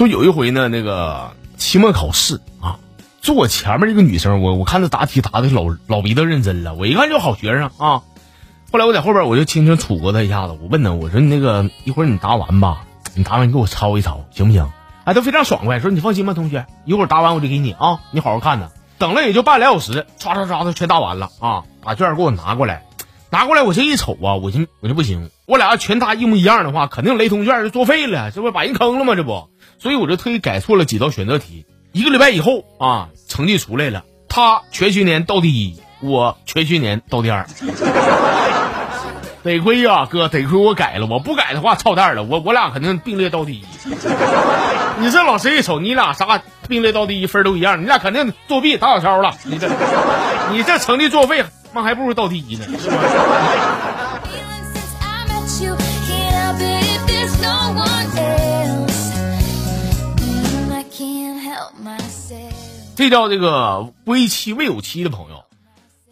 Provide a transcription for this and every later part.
说有一回呢，那个期末考试啊，坐我前面这个女生，我我看她答题答的老老逼的认真了，我一看就好学生啊。后来我在后边我就轻轻杵过她一下子，我问她，我说你那个一会儿你答完吧，你答完你给我抄一抄行不行？哎，她非常爽快，说你放心吧，同学，一会儿答完我就给你啊，你好好看呢。等了也就半俩小时，唰唰唰的全答完了啊，把卷给我拿过来。拿过来，我这一瞅啊，我寻我就不行，我俩要全答一模一样的话，肯定雷同卷就作废了，这不把人坑了吗？这不，所以我就特意改错了几道选择题。一个礼拜以后啊，成绩出来了，他全学年倒第一，我全学年倒第二。得亏呀，哥，得亏我改了，我不改的话操蛋了，我我俩肯定并列倒第一。你这老师一瞅，你俩啥并列倒第一，分都一样，你俩肯定作弊打小抄了。你这，你这成绩作废。妈还不如倒第一呢，这叫这个危妻未有妻的朋友，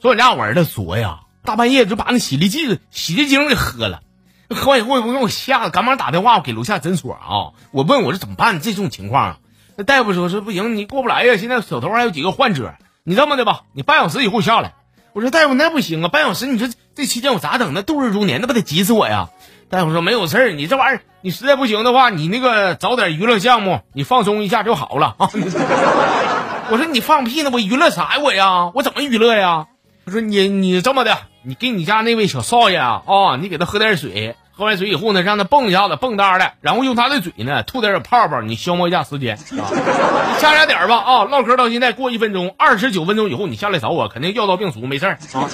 说我家我儿子昨呀大半夜就把那洗涤剂、洗洁精给喝了，喝完以后我给我吓得，赶忙打电话给楼下诊所啊。我问我这怎么办？这种情况，那大夫说是不行，你过不来呀。现在手头还有几个患者，你这么的吧，你半小时以后下来。我说大夫那不行啊，半小时你说这期间我咋整？那度日如年，那不得急死我呀！大夫说没有事儿，你这玩意儿你实在不行的话，你那个找点娱乐项目，你放松一下就好了啊。我说你放屁呢，我娱乐啥呀我呀？我怎么娱乐呀？他说你你这么的，你给你家那位小少爷啊，啊，你给他喝点水。喝完水以后呢，让他蹦一下子，蹦哒的，然后用他的嘴呢吐点泡泡，你消磨一下时间。你掐掐点吧啊！唠嗑到现在过一分钟，二十九分钟以后你下来找我，肯定药到病除，没事儿啊。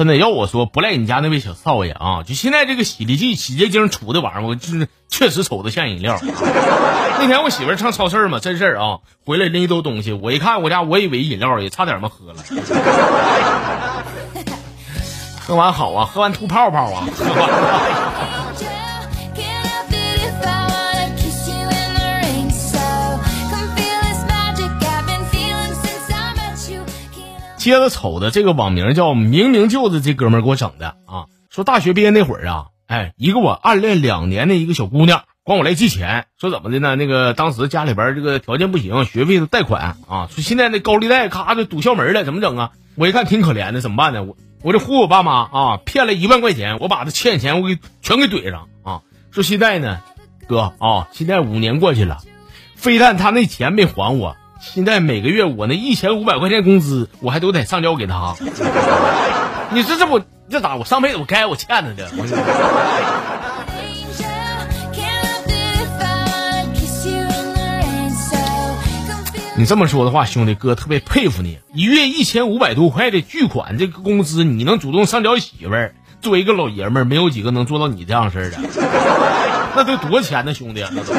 真的要我说，不赖你家那位小少爷啊！就现在这个洗涤剂、洗洁精出的玩意儿，我就是确实瞅着像饮料。那天我媳妇上超市嘛，真事儿啊，回来拎一兜东西，我一看我家，我以为饮料，也差点没喝了。喝完好啊，喝完吐泡泡啊，接着瞅的这个网名叫明明就的这哥们儿给我整的啊，说大学毕业那会儿啊，哎，一个我暗恋两年的一个小姑娘管我来借钱，说怎么的呢？那个当时家里边这个条件不行，学费都贷款啊，说现在那高利贷咔就堵校门了，怎么整啊？我一看挺可怜的，怎么办呢？我我就唬我爸妈啊，骗了一万块钱，我把他欠钱我给全给怼上啊。说现在呢，哥啊，现在五年过去了，非但他那钱没还我。现在每个月我那一千五百块钱工资，我还都得上交给他。你说这不这咋？我上辈子我该我欠他的。你这么说的话，兄弟哥特别佩服你，一月一千五百多块的巨款，这个工资你能主动上交媳妇儿？作为一个老爷们儿，没有几个能做到你这样事儿的。那都多少钱呢，兄弟？那都。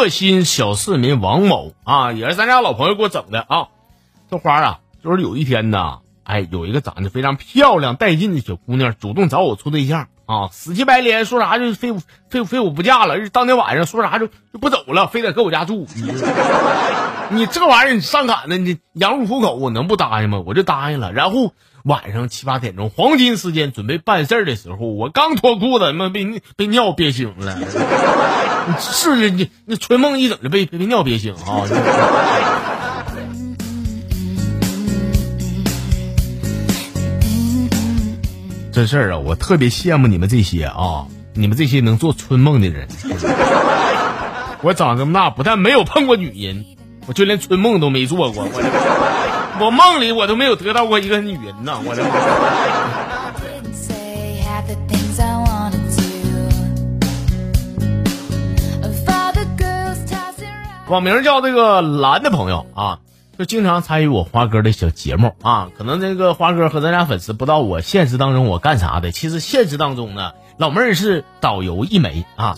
热心小市民王某啊，也是咱家老朋友给我整的啊。这花啊，就是有一天呢，哎，有一个长得非常漂亮带劲的小姑娘主动找我处对象啊，死乞白赖说啥就非非非我不嫁了。当天晚上说啥就就不走了，非得搁我家住。你这玩意儿你上赶的，你养入虎口，我能不答应吗？我就答应了。然后晚上七八点钟黄金时间准备办事儿的时候，我刚脱裤子，他妈被被尿憋醒了。是的，你那春梦一整就被被尿憋醒啊！这事儿啊，我特别羡慕你们这些啊，你们这些能做春梦的人。我长这么大，不但没有碰过女人，我就连春梦都没做过。我我梦里我都没有得到过一个女人呐！我的妈！网名叫这个蓝的朋友啊，就经常参与我花哥的小节目啊。可能这个花哥和咱家粉丝不知道我现实当中我干啥的。其实现实当中呢，老妹儿是导游一枚啊，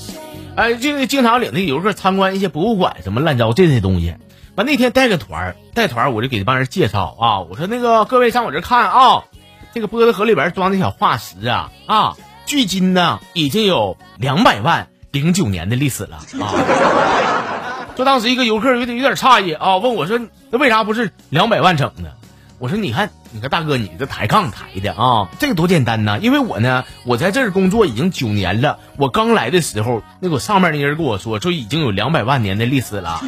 哎，就经常领着游客参观一些博物馆什么乱糟这些东西。完那天带个团带团我就给这帮人介绍啊，我说那个各位上我这看啊，这个波子河里边装的小化石啊啊，距今呢已经有两百万零九年的历史了啊。就当时一个游客有点有点诧异啊，问我说：“那为啥不是两百万整呢？”我说：“你看，你看大哥，你这抬杠抬的啊，这个多简单呐！因为我呢，我在这儿工作已经九年了。我刚来的时候，那个上面那人跟我说，说已经有两百万年的历史了。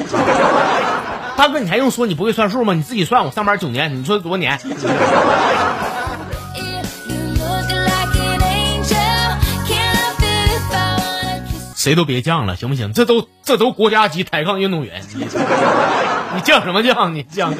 大哥，你还用说你不会算数吗？你自己算，我上班九年，你说多少年？谁都别犟了，行不行？这都这都国家级抬杠运动员，你犟什么犟？你犟犟。